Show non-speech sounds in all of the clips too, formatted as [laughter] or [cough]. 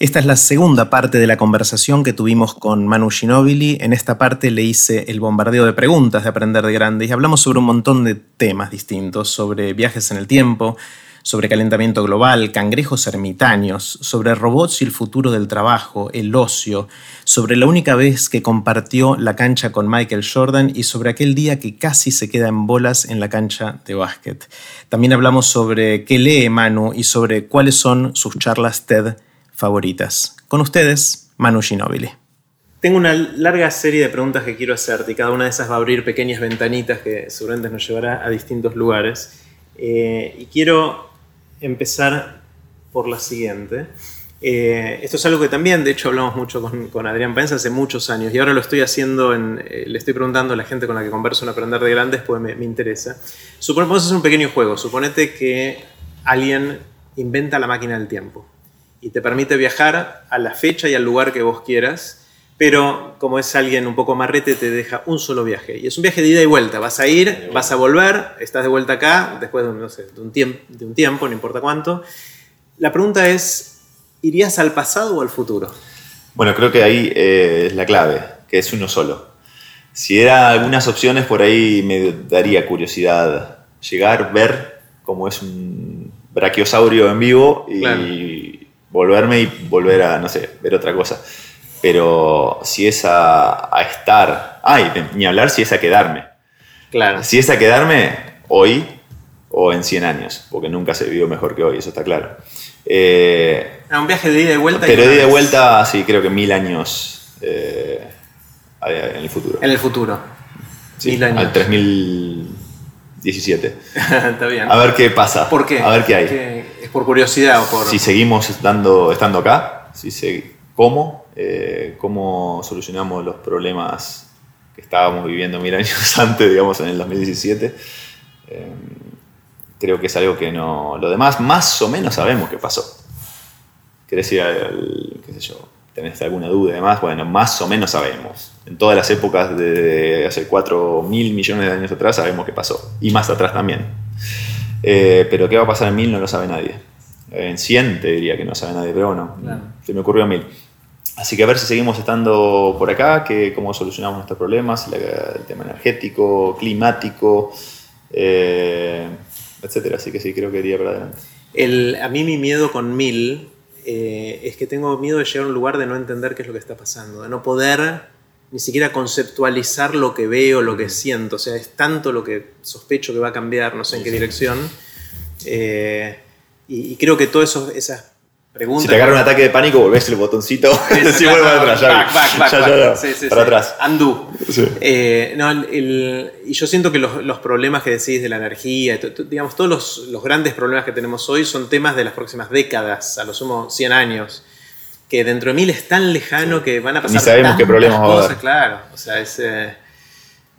Esta es la segunda parte de la conversación que tuvimos con Manu Ginobili. En esta parte le hice el bombardeo de preguntas de Aprender de Grande y hablamos sobre un montón de temas distintos, sobre viajes en el tiempo, sobre calentamiento global, cangrejos ermitaños, sobre robots y el futuro del trabajo, el ocio, sobre la única vez que compartió la cancha con Michael Jordan y sobre aquel día que casi se queda en bolas en la cancha de básquet. También hablamos sobre qué lee Manu y sobre cuáles son sus charlas TED favoritas. Con ustedes, Manu Ginóbili. Tengo una larga serie de preguntas que quiero hacerte y cada una de esas va a abrir pequeñas ventanitas que seguramente nos llevará a distintos lugares. Eh, y quiero empezar por la siguiente. Eh, esto es algo que también, de hecho, hablamos mucho con, Adrián Paenza hace muchos años y ahora lo estoy haciendo, en, eh, le estoy preguntando a la gente con la que converso en Aprender de Grandes, pues me, me interesa. Suponemos hacer un pequeño juego. Suponete que alguien inventa la máquina del tiempo y te permite viajar a la fecha y al lugar que vos quieras, pero como es alguien un poco marrete, te deja un solo viaje. Y es un viaje de ida y vuelta. Vas a ir, vas a volver, estás de vuelta acá, después de, un, de un tiempo, no importa cuánto. La pregunta es, ¿irías al pasado o al futuro? Bueno, creo que ahí eh, es la clave, que es uno solo. Si era algunas opciones, por ahí me daría curiosidad llegar, ver cómo es un brachiosaurio en vivo y volverme y volver a, no sé, ver otra cosa. Pero si es a, estar, ay, ni hablar si es a quedarme. Claro. Si es a quedarme hoy o en 100 años, porque nunca se vivió mejor que hoy, eso está claro. Eh, un viaje de ida y vuelta. Pero de ida y vuelta, sí, creo que mil años eh, en el futuro. En el futuro. Sí, mil años. Al 3017. [laughs] está bien. A ver qué pasa. ¿Por qué? A ver qué hay por curiosidad o por... Si seguimos estando, estando acá, si se, ¿cómo? Eh, ¿Cómo solucionamos los problemas que estábamos viviendo mil años [laughs] antes, digamos, en el 2017? Eh, creo que es algo que no... Lo demás, más o menos sabemos qué pasó. ¿Querés ir al, qué sé yo, tenés alguna duda y demás? Bueno, más o menos sabemos. En todas las épocas de hace 4 mil millones de años atrás sabemos qué pasó. Y más atrás también. Eh, pero qué va a pasar en 1000 no lo sabe nadie. En 100 te diría que no sabe nadie, pero bueno, se me ocurrió a 1000. Así que a ver si seguimos estando por acá, que cómo solucionamos nuestros problemas, el tema energético, climático, eh, etcétera. Así que sí, creo que iría para adelante. El, a mí mi miedo con 1000 eh, es que tengo miedo de llegar a un lugar de no entender qué es lo que está pasando, de no poder ni siquiera conceptualizar lo que veo, lo que siento. O sea, es tanto lo que sospecho que va a cambiar, no sé en qué dirección. Eh, y, creo que todas esas preguntas. Si te agarra un ataque de pánico, volvés el botoncito y [laughs] vuelve para atrás. Back, back, back, ya, ya, para atrás. Undo. Eh, no, y yo siento que los, problemas que decís de la energía, digamos, todos los, los, grandes problemas que tenemos hoy son temas de las próximas décadas, a lo sumo 100 años que dentro de mil es tan lejano que van a pasar. Ni sabemos qué problemas va a haber. Claro, o sea, es, eh,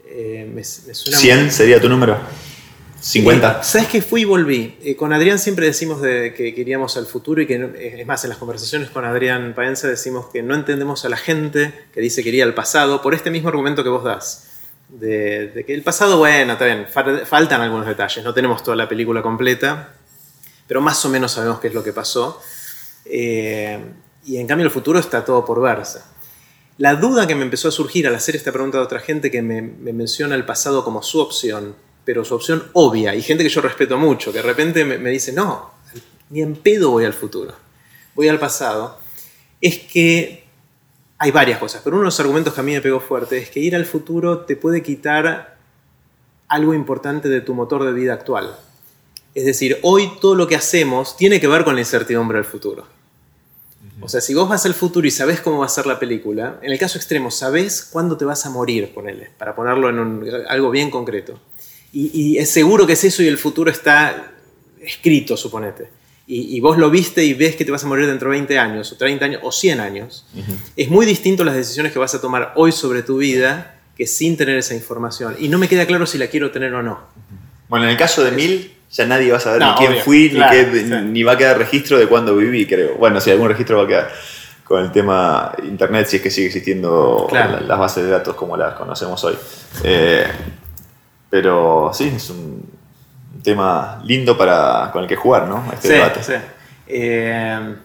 eh, me, suena ¿100 sería tu número? ¿50? Eh, ¿Sabes que fui y volví? con Adrián siempre decimos de que queríamos al futuro y que, es más, en las conversaciones con Adrián Paenza decimos que no entendemos a la gente que dice que iría al pasado por este mismo argumento que vos das. De, que el pasado, bueno, está bien, faltan algunos detalles, no tenemos toda la película completa, pero más o menos sabemos qué es lo que pasó. Eh, y en cambio el futuro está todo por verse. La duda que me empezó a surgir al hacer esta pregunta de otra gente que me, menciona el pasado como su opción, pero su opción obvia, y gente que yo respeto mucho, que de repente me, dice, no, ni en pedo voy al futuro, voy al pasado, es que hay varias cosas, pero uno de los argumentos que a mí me pegó fuerte es que ir al futuro te puede quitar algo importante de tu motor de vida actual. Es decir, hoy todo lo que hacemos tiene que ver con la incertidumbre del futuro. O sea, si vos vas al futuro y sabés cómo va a ser la película, en el caso extremo, sabés cuándo te vas a morir, ponele, para ponerlo en algo bien concreto. Y, es seguro que es eso y el futuro está escrito, suponete. Y, vos lo viste y ves que te vas a morir dentro de 20 años, o 30 años, o 100 años. Es muy distinto las decisiones que vas a tomar hoy sobre tu vida que sin tener esa información. Y no me queda claro si la quiero tener o no. Bueno, en el caso de Mil, ya nadie va a saber ni quién fui, ni, va a quedar registro de cuándo viví, creo. Bueno, si algún registro va a quedar con el tema Internet, si es que sigue existiendo las bases de datos como las conocemos hoy. Eh, pero sí, es un tema lindo para, con el que jugar, ¿no? Este debate. Sí. Eh,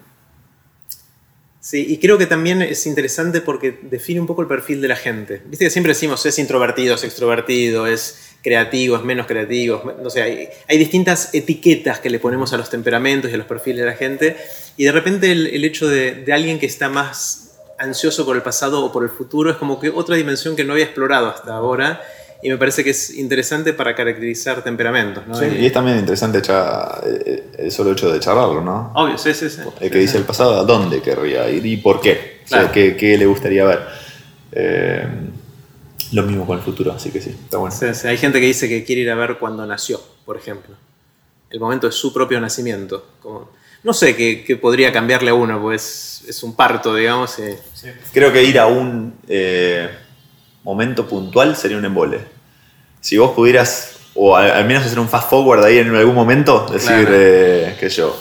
Sí, y creo que también es interesante porque define un poco el perfil de la gente. Viste que siempre decimos es introvertido, es extrovertido, es creativo, es menos creativo. No sé, hay, distintas etiquetas que le ponemos a los temperamentos y a los perfiles de la gente. Y de repente el, el hecho de, de alguien que está más ansioso por el pasado o por el futuro es como que otra dimensión que no había explorado hasta ahora y me parece que es interesante para caracterizar temperamentos. ¿no? Sí, y es también interesante cha- eh, el solo hecho de charlarlo, ¿no? Obvio, sí, sí, sí. El que dice el pasado, ¿a dónde querría ir y por qué? O sea, Claro. ¿qué, qué le gustaría ver? Eh, lo mismo con el futuro, así que sí, está bueno. Sí, sí, Hay gente que dice que quiere ir a ver cuando nació, por ejemplo. El momento de su propio nacimiento. Como, no sé qué, qué podría cambiarle a uno, pues es un parto, digamos. y- Creo que ir a un eh, momento puntual sería un embole. Si vos pudieras, o al, al menos hacer un fast forward ahí en algún momento, decir, Claro. eh, qué sé yo,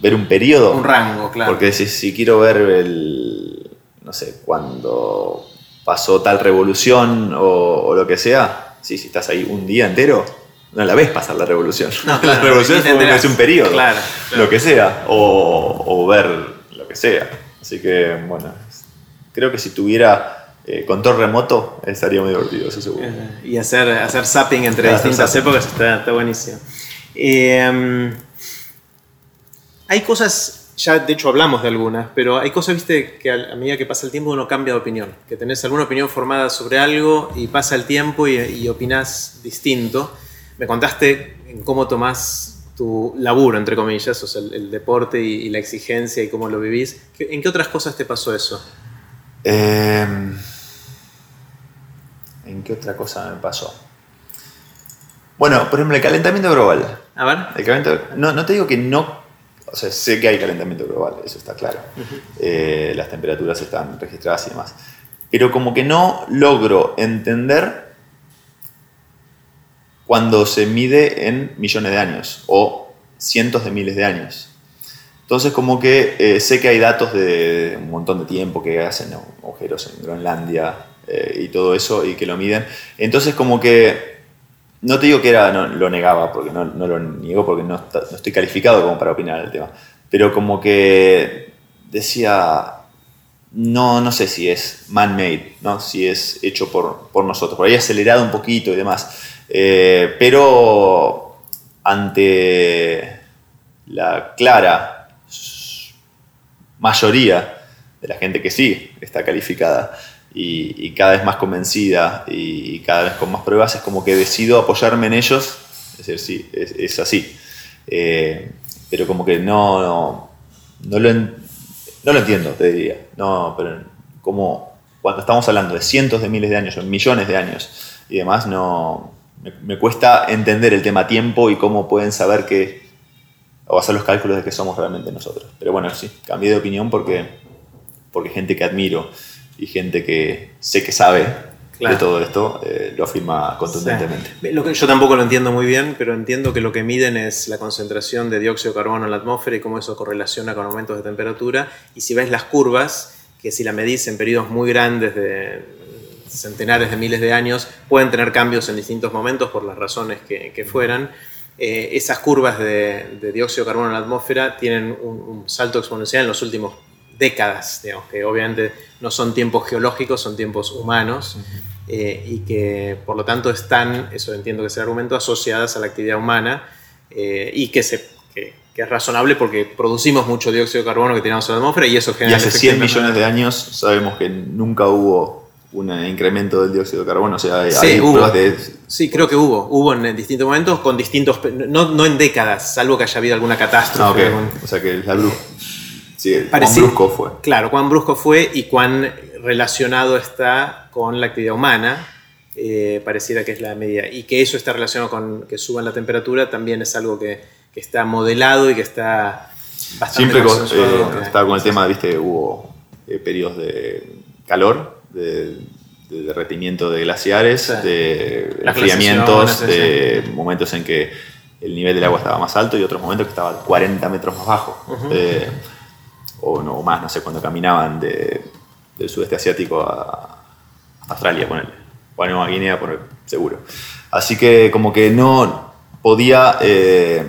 ver un periodo. Un rango, claro. Porque si, si quiero ver el, no sé, cuando pasó tal revolución o, o lo que sea, sí, si estás ahí un día entero, no la ves pasar la revolución. No, [laughs] la revolución es un periodo, Claro, claro. lo que sea, o, o ver lo que sea. Así que, bueno, creo que si tuviera eh, control remoto, estaría muy divertido, eso seguro. Eh, y hacer, hacer zapping entre Claro, distintas zapping. épocas está, está buenísimo. Eh, hay cosas, ya de hecho hablamos de algunas, pero hay cosas, viste, que a a medida que pasa el tiempo uno cambia de opinión. Que tenés alguna opinión formada sobre algo y pasa el tiempo y, y opinás distinto. Me contaste en cómo tomás tu laburo, entre comillas, o sea, el, el deporte y, y la exigencia y cómo lo vivís. ¿Qué- ¿En qué otras cosas te pasó eso? Eh, ¿En qué otra cosa me pasó? Bueno, por ejemplo, el calentamiento global. A ver. El calentamiento- no, no te digo que no. O sea, sé que hay calentamiento global, eso está claro. Eh, las temperaturas están registradas y demás. Pero como que no logro entender cuando se mide en millones de años o cientos de miles de años. Entonces como que eh, sé que hay datos de un montón de tiempo que hacen agujeros en Groenlandia eh, y todo eso y que lo miden. Entonces como que no te digo que era, lo negaba, porque no, no lo niego, porque no, no estoy calificado como para opinar del tema. Pero como que decía, no, no sé si es man-made, ¿no? si es hecho por, por nosotros, por ahí acelerado un poquito y demás. Eh, pero ante la clara mayoría de la gente que sí está calificada y, cada vez más convencida y, cada vez con más pruebas, es como que decido apoyarme en ellos. Es decir, sí, es, así. Eh, pero como que no, no, lo, en- no lo entiendo, te diría. No, pero como cuando estamos hablando de cientos de miles de años o millones de años y demás, no me, me cuesta entender el tema tiempo y cómo pueden saber que o hacer los cálculos de que somos realmente nosotros. Pero bueno, sí, cambié de opinión porque, porque gente que admiro y gente que sé que sabe Claro. de todo esto eh, lo afirma contundentemente. Sí. Lo que- yo tampoco lo entiendo muy bien, pero entiendo que lo que miden es la concentración de dióxido de carbono en la atmósfera y cómo eso correlaciona con aumentos de temperatura. Y si ves las curvas, que si la medís en periodos muy grandes de centenares de miles de años, pueden tener cambios en distintos momentos por las razones que, que fueran. Eh, esas curvas de, de dióxido de carbono en la atmósfera tienen un, un salto exponencial en los últimos décadas, digamos, que obviamente no son tiempos geológicos, son tiempos humanos, eh, y que por lo tanto están, eso entiendo que es el argumento, asociadas a la actividad humana, eh, y que, se, que, que es razonable porque producimos mucho dióxido de carbono que tiramos a la atmósfera y eso Y genera... hace el efecto 100 invernadero. millones de años sabemos que nunca hubo un incremento del dióxido de carbono. O sea, hay, Sí, hay hubo. pruebas de... Sí, creo que hubo. Hubo en distintos momentos con distintos... No, no en décadas, salvo que haya habido alguna catástrofe. Ah, algún- O sea que la brusco. Sí, cuán brusco fue. Claro, cuán brusco fue y cuán relacionado está con la actividad humana. eh, pareciera que es la medida. Y que eso está relacionado con que suban la temperatura también es algo que, que está modelado y que está bastante Siempre con- eh, estaba con el tema, viste, hubo eh, periodos de calor, de, de derretimiento de glaciares, Sí. de enfriamientos, de momentos en que el nivel del agua estaba más alto y otros momentos que estaba 40 metros más bajo. Eh, o, no, o más, no sé, cuando caminaban de- del sudeste asiático a Australia, con o a Nueva Guinea, por seguro. Así que como que no podía, eh,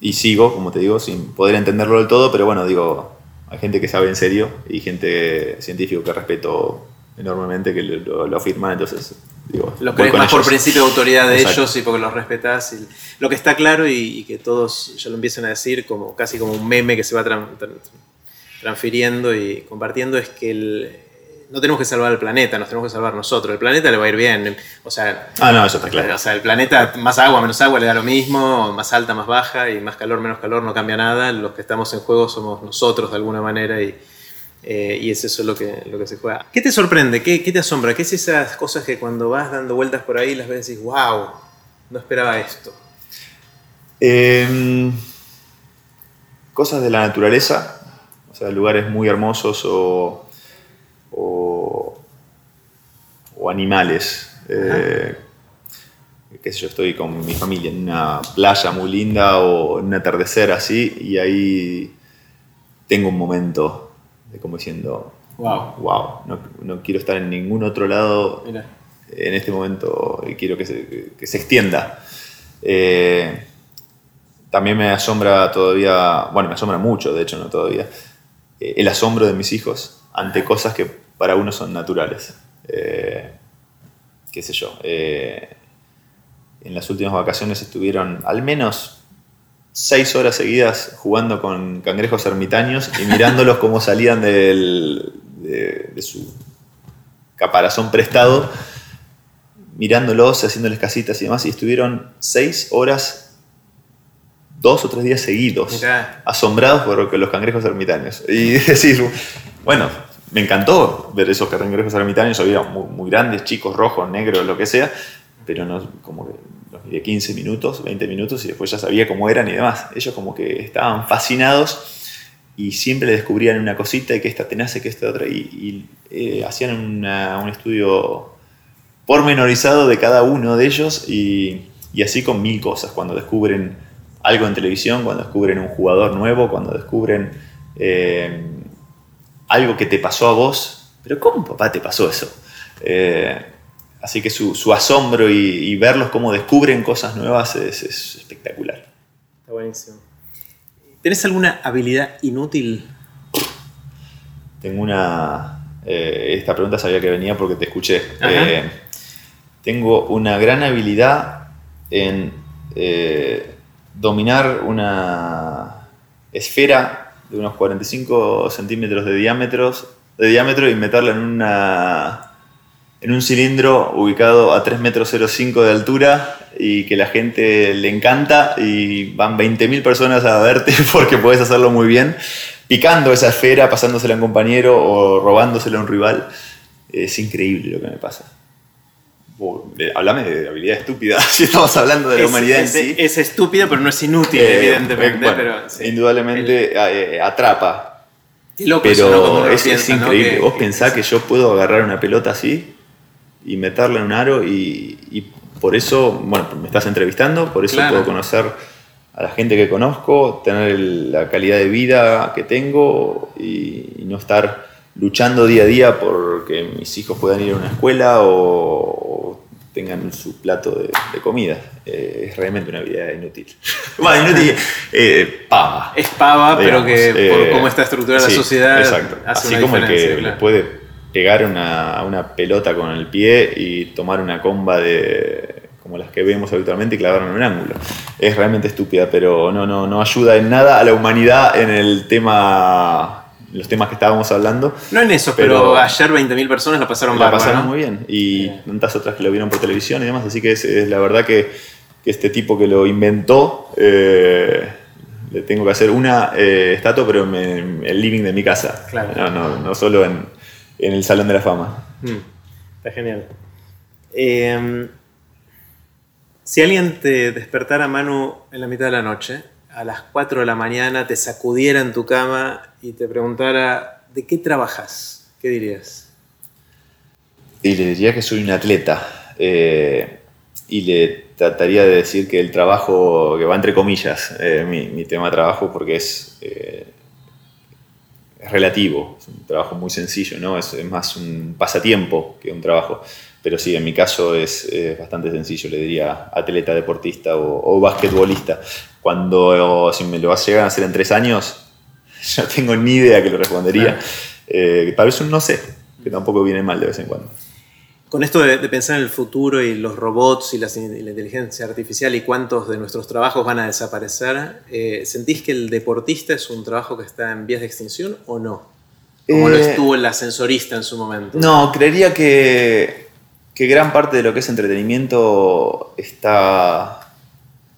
y sigo, como te digo, sin poder entenderlo del todo, pero bueno, digo, hay gente que sabe en serio y gente científico que respeto enormemente que lo, lo afirman, entonces digo, lo crees más por principio de autoridad de ellos y porque los respetas. Y lo que está claro y, que todos ya lo empiezan a decir como casi como un meme que se va transfiriendo y compartiendo es que el, no tenemos que salvar al planeta, nos tenemos que salvar nosotros. El planeta le va a ir bien. O sea, ah, no, eso está claro. O sea, el planeta, más agua, menos agua, le da lo mismo, más alta, más baja, y más calor, menos calor, no cambia nada. Los que estamos en juego somos nosotros de alguna manera y, eh, y es eso lo que, lo que se juega. ¿Qué te sorprende? ¿Qué, ¿Qué, te asombra? ¿Qué es esas cosas que cuando vas dando vueltas por ahí las ves y dices, wow, no esperaba esto? Em, cosas de la naturaleza, sea, lugares muy hermosos o o, animales. Eh, qué sé yo, estoy con mi familia en una playa muy linda o en un atardecer así y ahí tengo un momento de como diciendo, wow, wow no, quiero estar en ningún otro lado en este momento y quiero que se, que se extienda. Eh, también me asombra todavía, bueno, me asombra mucho, de hecho, no todavía, el asombro de mis hijos ante cosas que para uno son naturales. Eh, qué sé yo. Eh, en las últimas vacaciones estuvieron al menos seis horas seguidas jugando con cangrejos ermitaños y mirándolos cómo salían de, su caparazón prestado, mirándolos, haciéndoles casitas y demás, y estuvieron seis horas dos o tres días seguidos, asombrados por los cangrejos ermitaños. Y [laughs] decir, bueno, me encantó ver esos cangrejos ermitaños, había muy, muy, grandes, chicos, rojos, negros, lo que sea, pero no, como que los vi 15 minutos, 20 minutos y después ya sabía cómo eran y demás. Ellos como que estaban fascinados y siempre descubrían una cosita y que esta tenace, que esta otra, y, eh, hacían un estudio pormenorizado de cada uno de ellos y, y así con mil cosas, cuando descubren algo en televisión, cuando descubren un jugador nuevo, cuando descubren... Eh, algo que te pasó a vos, pero ¿cómo papá te pasó eso? Eh, así que su, asombro y, verlos cómo descubren cosas nuevas es, espectacular. Está buenísimo. ¿Tenés alguna habilidad inútil? Tengo una... Eh, esta pregunta sabía que venía porque te escuché. Eh, tengo una gran habilidad en dominar una esfera de unos 45 centímetros de, diámetros, de diámetro y meterla en, una, en un cilindro ubicado a 3 metros 05 de altura y que la gente le encanta y van 20.000 personas a verte [laughs] porque puedes hacerlo muy bien, picando esa esfera, pasándosela a un compañero o robándosela a un rival. Es increíble lo que me pasa. Hablame de habilidad estúpida, [laughs] si estamos hablando de la humanidad en sí. Es estúpida, pero no es inútil, eh, evidentemente. pero, indudablemente eh, atrapa. pero es, increíble. Vos pensás que yo puedo agarrar una pelota así y meterla en un aro y, por eso, bueno, me estás entrevistando, por eso puedo conocer a la gente que conozco, tener la calidad de vida que tengo y no estar luchando día a día porque mis hijos puedan ir a una escuela o, tengan su plato de, comida. Eh, es realmente una vida inútil. [laughs] bueno, inútil, eh, pava. Es pava, pero que por eh, cómo está estructurada la sociedad. Exacto. Así como el que le puede pegar una, una, pelota con el pie y tomar una comba de como las que vemos habitualmente y clavarla en un ángulo. Es realmente estúpida, pero no, no, no ayuda en nada a la humanidad en el tema los temas que estábamos hablando. No en eso, pero, ayer 20.000 personas la pasaron La pasaron muy bien. Y tantas otras que lo vieron por televisión y demás. Así que es, la verdad que, este tipo que lo inventó, eh, le tengo que hacer una eh, estatua, pero en el living de mi casa. No, no, no solo en, el Salón de la Fama. Mm, está genial. Em, si alguien te despertara, Manu, en la mitad de la noche, a las 4 de la mañana te sacudiera en tu cama y te preguntara, ¿de qué trabajas? ¿Qué dirías? Y le diría que soy un atleta. Eh, y le trataría de decir que el trabajo, que va entre comillas, eh, mi, tema de trabajo, porque es, eh, es relativo, es un trabajo muy sencillo, ¿no? Es, más un pasatiempo que un trabajo. Pero sí, en mi caso es, bastante sencillo, le diría atleta, deportista o, o basquetbolista. Cuando, si me lo a llegar a hacer en tres años, [laughs] no tengo ni idea que lo respondería. Eh, tal vez un no sé, que tampoco viene mal de vez en cuando. Con esto de, pensar en el futuro y los robots y, la inteligencia artificial y cuántos de nuestros trabajos van a desaparecer, eh, ¿sentís que el deportista es un trabajo que está en vías de extinción o no? Como lo eh, estuvo el ascensorista en su momento. No, creería que, que gran parte de lo que es entretenimiento está,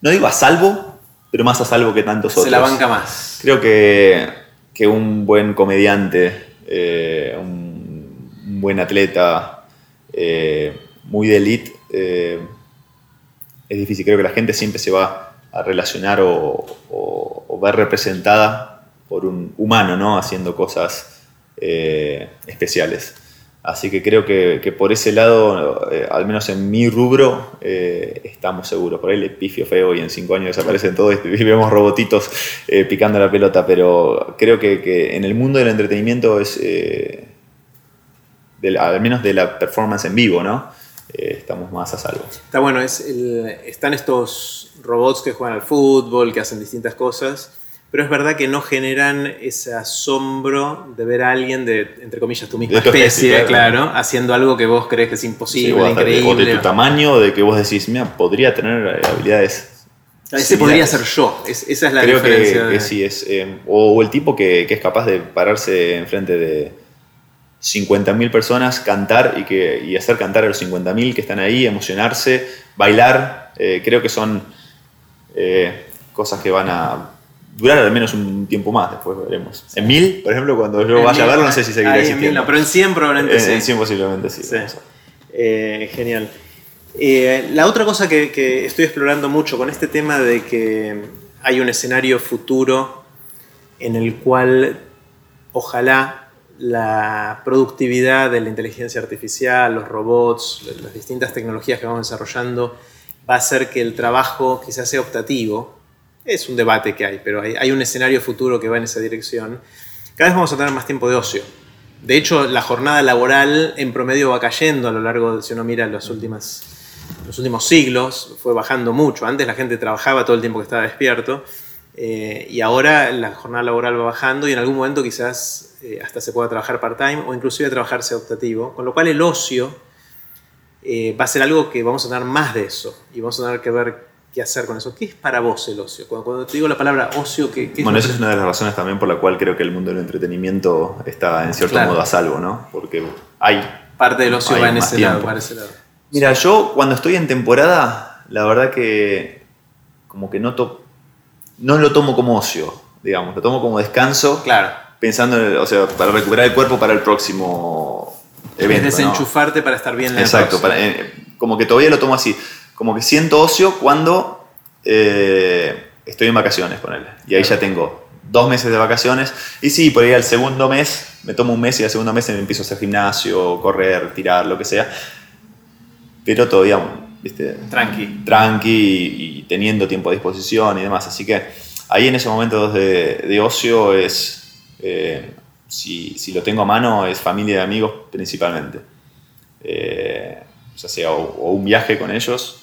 no digo a salvo, pero más a salvo que tantos otros. Se la banca más. Creo que, que un buen comediante, eh, un buen atleta, eh, muy de elite, eh, es difícil. Creo que la gente siempre se va a relacionar o, ver representada por un humano, ¿no? Haciendo cosas especiales. Así que creo que, por ese lado, al menos en mi rubro, estamos seguros. Por ahí le pifio feo y en cinco años desaparecen todos y [laughs] vemos robotitos picando la pelota, pero creo que, que, en el mundo del entretenimiento es al menos de la performance en vivo, ¿no? Eh, estamos más a salvo. Está bueno, es están estos robots que juegan al fútbol, que hacen distintas cosas, pero es verdad que no generan ese asombro de ver a alguien de, entre comillas, tu misma especie, claro. haciendo algo que vos crees que es imposible, increíble. O de tu tamaño, de que vos decís, mira, podría tener habilidades ese podría ser yo, esa es la Creo diferencia. Que, que sí, es, eh, o, el tipo que, que, es capaz de pararse enfrente de, 50.000 personas cantar y, que, y hacer cantar a los 50.000 que están ahí, emocionarse, bailar, eh, creo que son eh, cosas que van a durar al menos un tiempo más, después veremos. En 1000, por ejemplo, cuando yo vaya a verlo, no sé si seguirá existiendo. no, pero en 100 probablemente sí. En 100 posiblemente sí. Eh, genial. la otra cosa que, que estoy explorando mucho con este tema de que hay un escenario futuro en el cual ojalá la productividad de la inteligencia artificial, los robots, las distintas tecnologías que vamos desarrollando, va a hacer que el trabajo quizás sea optativo. Es un debate que hay, pero hay, un escenario futuro que va en esa dirección. Cada vez vamos a tener más tiempo de ocio. De hecho, la jornada laboral en promedio va cayendo a lo largo, si uno mira los, últimas, los últimos siglos, fue bajando mucho. Antes la gente trabajaba todo el tiempo que estaba despierto eh, y ahora la jornada laboral va bajando y en algún momento quizás eh, hasta se pueda trabajar part-time o inclusive trabajarse optativo, con lo cual el ocio eh, va a ser algo que vamos a tener más de eso y vamos a tener que ver qué hacer con eso. ¿Qué es para vos el ocio? Cuando, te digo la palabra ocio, ¿qué, Bueno, esa es una de las razones también por la cual creo que el mundo del entretenimiento está en cierto modo a salvo, ¿no? Porque hay... Parte del ocio va en ese lado, para ese lado. Mira, yo cuando estoy en temporada, la verdad que como que noto no lo tomo como ocio, digamos, lo tomo como descanso. Claro. Pensando, o sea, para recuperar el cuerpo para el próximo evento. Es desenchufarte para estar bien. Exacto, eh, como que todavía lo tomo así. Como que siento ocio cuando eh, estoy en vacaciones con él. Y ahí ya tengo dos meses de vacaciones. Y sí, por ahí al segundo mes, me tomo un mes y al segundo mes me empiezo a hacer gimnasio, correr, tirar, lo que sea. Pero todavía Tranqui. Tranqui y, teniendo tiempo a disposición y demás. Así que ahí en esos momentos de, ocio es, eh, si, lo tengo a mano, es familia y amigos principalmente. Eh, ya sea o, un viaje con ellos,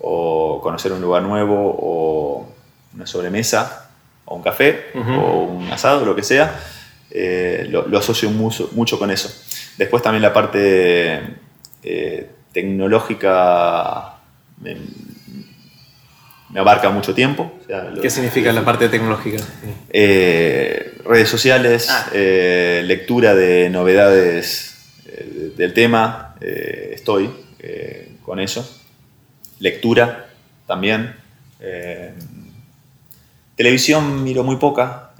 o conocer un lugar nuevo, o una sobremesa, o un café, o un asado, lo que sea. Eh, lo, asocio mucho, mucho, con eso. Después también la parte tecnológica me, abarca mucho tiempo. ¿Qué significa la parte tecnológica? Eh, redes sociales, ah. eh, lectura de novedades eh, del tema, estoy con eso. Lectura también. televisión miro muy poca.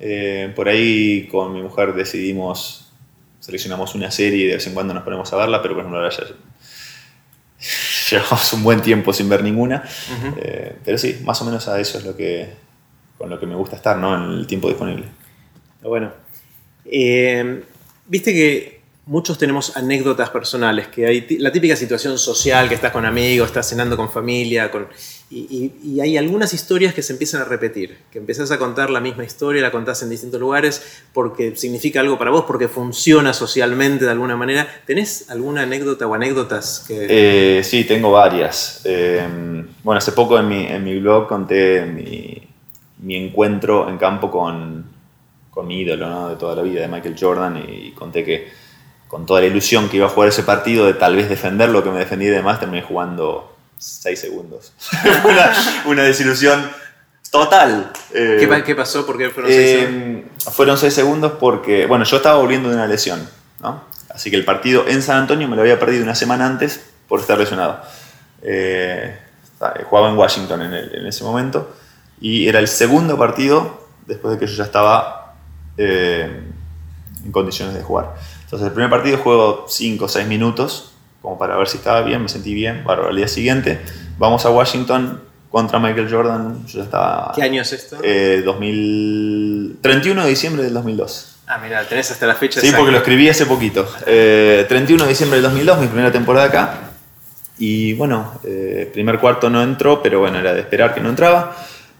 por ahí con mi mujer decidimos, seleccionamos una serie y de vez en cuando nos ponemos a verla, pero por ejemplo ahora ya llevamos un buen tiempo sin ver ninguna. Eh, pero sí, más o menos a eso es lo que, con lo que me gusta estar, ¿no? En el tiempo disponible. Bueno. Eh, viste que muchos tenemos anécdotas personales, que hay la típica situación social, que estás con amigos, estás cenando con familia, con, y, hay algunas historias que se empiezan a repetir, que empezás a contar la misma historia, la contás en distintos lugares porque significa algo para vos, porque funciona socialmente de alguna manera. ¿Tenés alguna anécdota o anécdotas que...? Eh, sí, tengo varias. Eh, bueno, hace poco en mi, en mi blog conté mi, mi encuentro en campo con, con mi ídolo de toda la vida, de Michael Jordan, y conté que con toda la ilusión que iba a jugar ese partido, de tal vez defender lo que me defendí y demás, terminé jugando 6 segundos. [laughs] una, una, desilusión total. ¿Qué, ¿Qué, pasó? ¿Por qué fueron 6 eh, segundos? Fueron 6 segundos porque, bueno, yo estaba volviendo de una lesión, ¿no? Así que el partido en San Antonio me lo había perdido una semana antes por estar lesionado. Eh, jugaba en Washington en, en, ese momento y era el segundo partido después de que yo ya estaba eh, en condiciones de jugar. Entonces el primer partido juego 5 o 6 minutos como para ver si estaba bien, me sentí bien, para el día siguiente vamos a Washington contra Michael Jordan, yo ya estaba... ¿Qué año es esto? Eh, 2000, 31 de diciembre del 2002. Ah, mira, tenés hasta la fecha. Sí, porque lo escribí hace poquito. Eh, 31 de diciembre del 2002, mi primera temporada acá. Y bueno, eh, primer cuarto no entró, pero bueno, era de esperar que no entraba.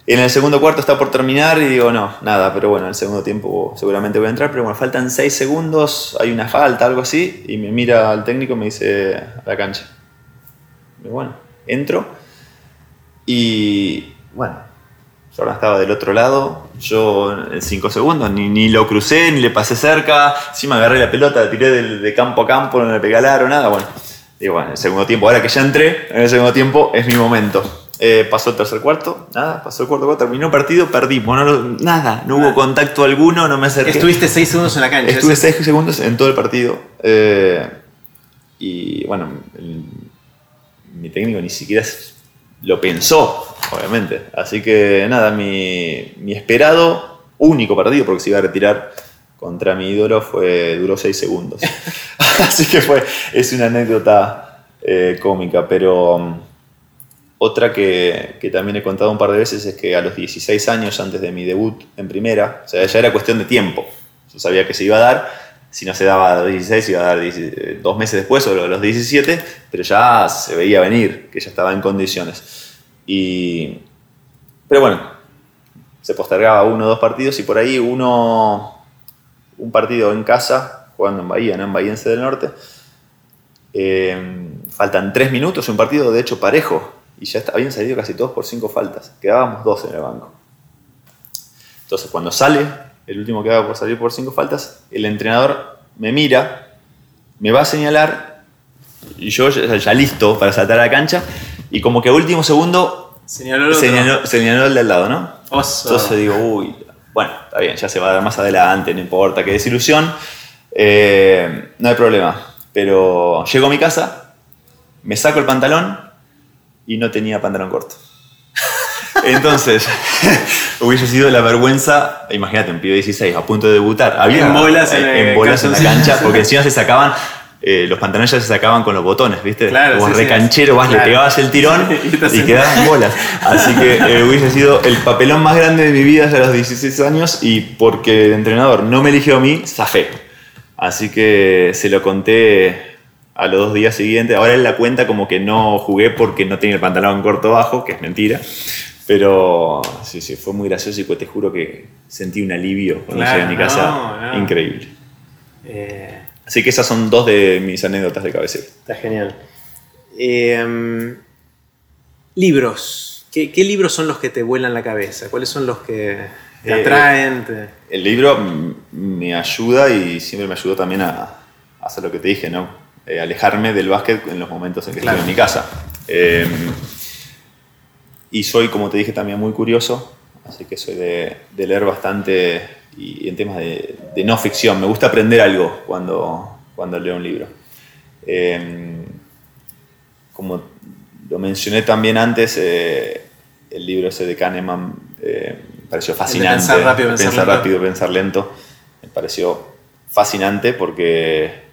En el segundo cuarto está por terminar y digo, no, nada, pero bueno, en el segundo tiempo seguramente voy a entrar, pero bueno, faltan 6 segundos, hay una falta, algo así, y me mira al técnico y me dice a la cancha. Y bueno, entro y bueno, Jordan estaba del otro lado, yo en 5 segundos ni, ni, lo crucé, ni le pasé cerca, me agarré la pelota, la tiré de, de, campo a campo, no le pegué al aro, nada, bueno. Digo, bueno, en el segundo tiempo, ahora que ya entré, en el segundo tiempo es mi momento. Eh, pasó el tercer cuarto, nada, pasó el cuarto cuarto, terminó el partido, perdimos, no, nada, no hubo contacto alguno, no me acerqué. Estuviste 6 segundos en la cancha. Estuve 6 segundos en todo el partido. Eh, y bueno, el, mi técnico ni siquiera lo pensó, obviamente. Así que nada, mi, mi, esperado único partido, porque se iba a retirar contra mi ídolo, fue, duró 6 segundos. [laughs] [laughs] Así que fue, es una anécdota eh, cómica, pero um, otra que, que, también he contado un par de veces es que a los 16 años antes de mi debut en primera, o sea, ya era cuestión de tiempo. Yo sabía que se iba a dar, si no se daba a los 16, se iba a dar dos meses después o a los 17, pero ya se veía venir, que ya estaba en condiciones. Y, pero bueno, se postergaba uno o dos partidos y por ahí uno, un partido en casa, jugando en Bahía, ¿no? en Bahiense del Norte, eh, faltan tres minutos, un partido de hecho parejo, y ya habían salido casi todos por cinco faltas, quedábamos dos en el banco. Entonces cuando sale, el último que va por salir por cinco faltas, el entrenador me mira, me va a señalar, y yo ya, ya listo para saltar a la cancha, y como que a último segundo señaló, señaló, señaló el del lado, ¿no? Oso. Entonces digo, uy, bueno, está bien, ya se va a dar más adelante, no importa, qué desilusión, eh, no hay problema. Pero llego a mi casa, me saco el pantalón y no tenía pantalón corto. Entonces, [laughs] hubiese sido la vergüenza, imagínate, un pibe 16 a punto de debutar. Había en bolas en, en, bolas en la cancha, [laughs] porque encima se sacaban eh, los pantalones ya se sacaban con los botones, ¿viste? Claro, sí, recanchero, sí. vas, Claro. le pegabas el tirón Y y, quedaban [laughs] bolas. Así que eh, hubiese sido el papelón más grande de mi vida hasta los 16 años y porque el entrenador no me eligió a mí, zafé. Así que se lo conté a los dos días siguientes. Ahora él la cuenta como que no jugué porque no tenía el pantalón corto bajo, que es mentira. Pero sí, sí, fue muy gracioso y pues te juro que sentí un alivio cuando Claro, llegué a mi casa. no, no. Increíble. Eh, Así que esas son dos de mis anécdotas de cabecera. está genial. Eh, libros. ¿Qué, qué libros son los que te vuelan la cabeza? ¿Cuáles son los que te Eh, atraen? El libro me ayuda y siempre me ayudó también a, a hacer lo que te dije, ¿no? Eh, alejarme del básquet en los momentos en que Claro. estoy en mi casa. Eh, y soy, como te dije, también muy curioso, así que soy de, de leer bastante y, en temas de, de no ficción. Me gusta aprender algo cuando, cuando leo un libro. Eh, como lo mencioné también antes, eh, el libro ese de Kahneman me pareció fascinante. pensar rápido, pensar lento. rápido, pensar lento. Me pareció fascinante porque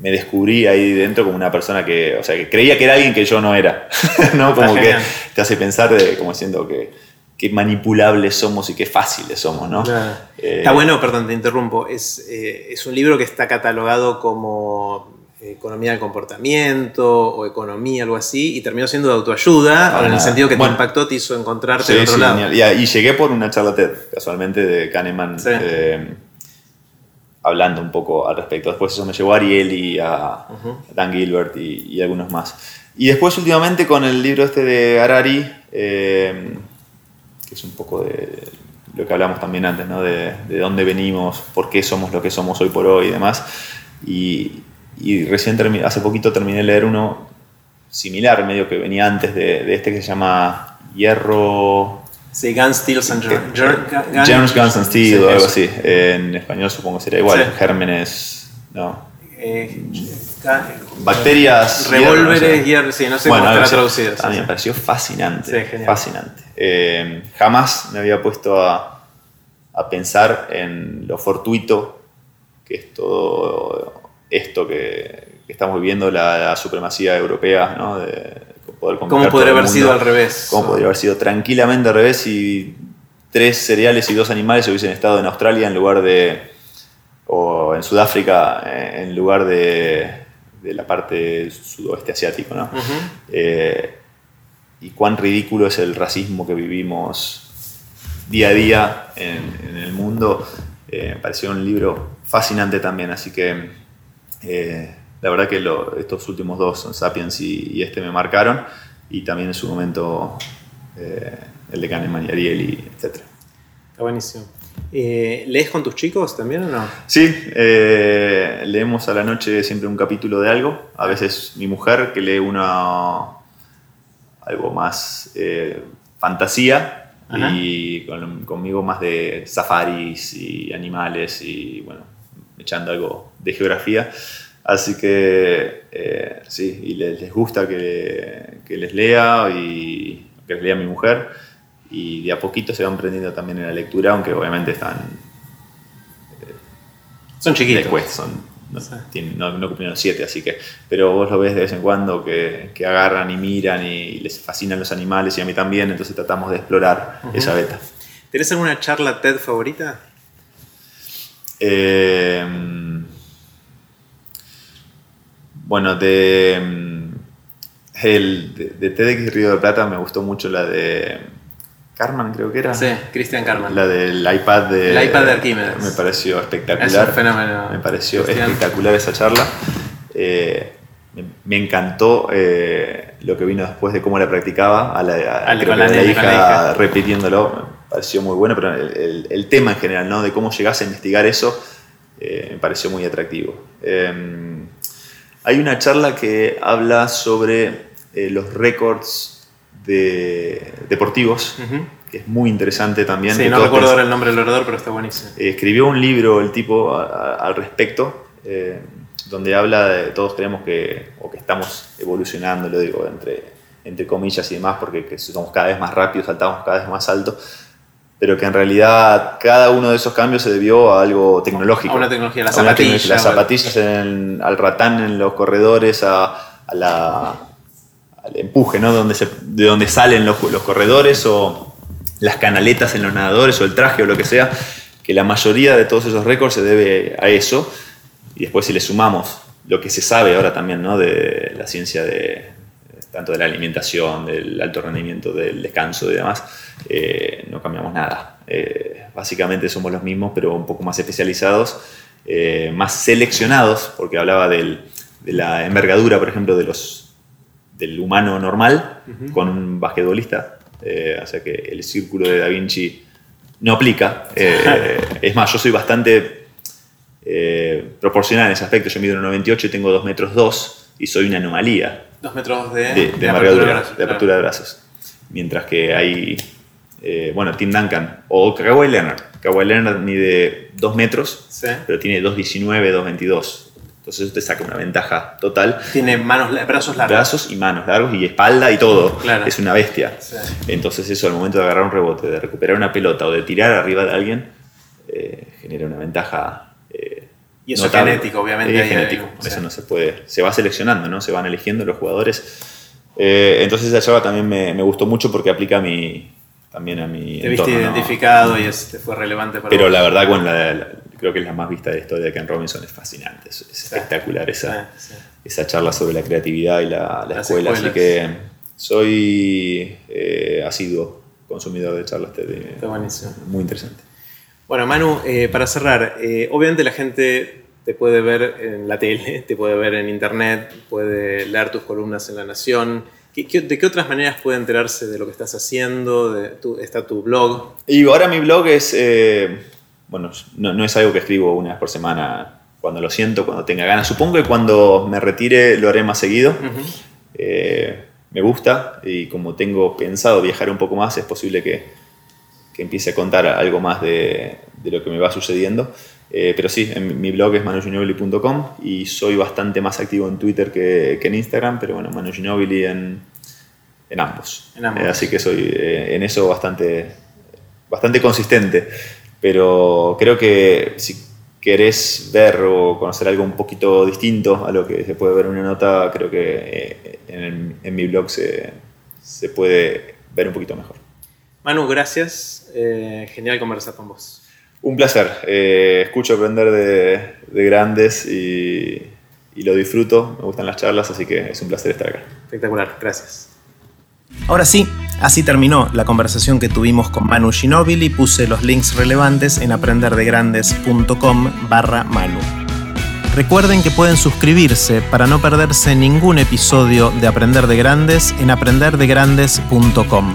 me descubrí ahí dentro como una persona que, o sea, que creía que era alguien que yo no era. [laughs] ¿no? Como que te hace pensar de, como siento que qué manipulables somos y qué fáciles somos, ¿no? Claro. Eh, Está bueno, perdón, te interrumpo. Es, eh, es un libro que está catalogado como eh, economía del comportamiento o economía, algo así, y terminó siendo de autoayuda, en el sentido que Bueno. te impactó, te hizo encontrarte Sí, de otro sí, lado. Y, llegué por una charla TED, casualmente, de Kahneman, Sí. eh, hablando un poco al respecto. Después eso me llevó a Ariel y a Ujú. Dan Gilbert y, y algunos más. Y después últimamente con el libro este de Harari, eh, que es un poco de lo que hablamos también antes, ¿no? de, de, dónde venimos, por qué somos lo que somos hoy por hoy y demás. Y, y recién hace poquito terminé de leer uno similar, medio que venía antes de, de este que se llama Hierro... Sí, Guns, Steel and Germs, Guns and Steel o algo así. En español supongo sería igual. Gérmenes... No. Eh, Bacterias. Revólveres, hierro, sí, no sé bueno, cómo estará traducido. A mí me pareció fascinante. fascinante. Eh, jamás me había puesto a, a, pensar en lo fortuito que es todo esto que, que estamos viviendo, la, supremacía europea, ¿no? De poder ¿Cómo podría haber sido al revés? ¿Cómo podría haber sido tranquilamente al revés si tres cereales y dos animales hubiesen estado en Australia en lugar de o en Sudáfrica eh, en lugar de, de la parte sudoeste asiático. ¿no? Eh, y cuán ridículo es el racismo que vivimos día a día en, el mundo. Eh, me pareció un libro fascinante también, así que la verdad que estos últimos dos, Sapiens y, este, me marcaron, y también en su momento el de Kahneman y Ariely, etc. Está buenísimo. Eh, ¿Lees con tus chicos también o no? Sí, eh, leemos a la noche siempre un capítulo de algo. A veces mi mujer que lee una algo más eh, fantasía y conmigo más de safaris y animales y bueno, echando algo de geografía. Así que sí, y les, gusta que, que, les lea y que les lea mi mujer y de a poquito se van aprendiendo también en la lectura, aunque obviamente están... Eh, son chiquitos. Después, son, no, tienen, no, no, cumplieron siete, así que... Pero vos lo ves de vez en cuando que, que, agarran y miran y les fascinan los animales y a mí también, entonces tratamos de explorar esa beta. ¿Tenés alguna charla TED favorita? Eh, bueno, de, el, de, de TEDx Río de Plata me gustó mucho la de Carman creo que era. Sí, Cristian Carman. La del iPad de, el iPad de Arquímedes. Me pareció espectacular. fenómeno. Me pareció espectacular esa charla. Eh, me, encantó eh, lo que vino después de cómo la practicaba a la, la, hija, repitiéndolo. Me pareció muy bueno, pero el, tema en general, ¿no? de cómo llegas a investigar eso, eh, me pareció muy atractivo. Hay una charla que habla sobre los récords de deportivos, que es muy interesante también. Sí, no recuerdo ahora el nombre del orador, pero está buenísimo. Eh, escribió un libro el tipo al respecto, eh, donde habla de, todos creemos que, o que estamos evolucionando, lo digo, entre, entre comillas y demás, porque somos cada vez más rápidos, saltamos cada vez más alto, pero que en realidad cada uno de esos cambios se debió a algo tecnológico. A una tecnología, las zapatillas. Las zapatillas, al ratán en los corredores, a, a la al empuje, ¿no? Donde de donde salen los, los, corredores o las canaletas en los nadadores o el traje o lo que sea, que la mayoría de todos esos récords se debe a eso. Y después si le sumamos lo que se sabe ahora también, ¿no? De la ciencia de tanto de la alimentación, del alto rendimiento, del descanso y demás, eh, no cambiamos nada. Eh, básicamente somos los mismos, pero un poco más especializados, eh, más seleccionados, porque hablaba de la envergadura, por ejemplo, de los, del humano normal con un basquetbolista. O sea que el círculo de Da Vinci no aplica. Es más, yo soy bastante proporcional en ese aspecto. Yo mido 1,98 y tengo 2 metros 2 y soy una anomalía. 2 metros de, de, de, apertura, de, apertura de brazos. Mientras que hay, bueno, Tim Duncan o Kawhi Leonard. Kawhi Leonard mide 2 metros, pero tiene 2,19, 2,22 entonces te saca una ventaja total. Tiene manos, brazos largos. Brazos y manos largos y espalda y todo. Es una bestia. Entonces eso al momento de agarrar un rebote, de recuperar una pelota o de tirar arriba de alguien, eh, genera una ventaja. Eh, y eso es genético, obviamente. Es genético. Eso no se puede. Se va seleccionando, ¿no? Se van eligiendo los jugadores. Eh, entonces esa charla también me, me, gustó mucho porque aplica a mi, también a mi. Te viste identificado y fue relevante para Pero la verdad, con la creo que es la más vista de la historia de Ken Robinson, es fascinante, es, espectacular esa, esa charla sobre la creatividad y la, escuela, así que soy eh, asiduo consumidor de charlas TED. Está buenísimo. Muy interesante. Bueno, Manu, eh, para cerrar, eh, obviamente la gente te puede ver en la tele, te puede ver en internet, puede leer tus columnas en La Nación, ¿De qué otras maneras puede enterarse de lo que estás haciendo? De ¿Está tu blog? Y ahora mi blog es, eh, bueno, no, es algo que escribo una vez por semana cuando lo siento, cuando tenga ganas. Supongo que cuando me retire lo haré más seguido. Eh, me gusta y como tengo pensado viajar un poco más, es posible que, que empiece a contar algo más de, de lo que me va sucediendo. Eh, pero sí, en mi blog es manuginobili.com y soy bastante más activo en Twitter que, que en Instagram, pero bueno, manuginobili en, en ambos. En ambos. Eh, así que soy eh, en eso bastante, bastante consistente. Pero creo que si querés ver o conocer algo un poquito distinto a lo que se puede ver en una nota, creo que en, en mi blog se, se, puede ver un poquito mejor. Manu, gracias. Genial conversar con vos. Un placer. Eh, escucho aprender de, grandes y, y, lo disfruto. Me gustan las charlas, así que es un placer estar acá. Espectacular, gracias. Ahora sí, así terminó la conversación que tuvimos con Manu Ginobili. Puse los links relevantes en aprenderdegrandes.com barra Manu. Recuerden que pueden suscribirse para no perderse ningún episodio de Aprender de Grandes en aprenderdegrandes.com.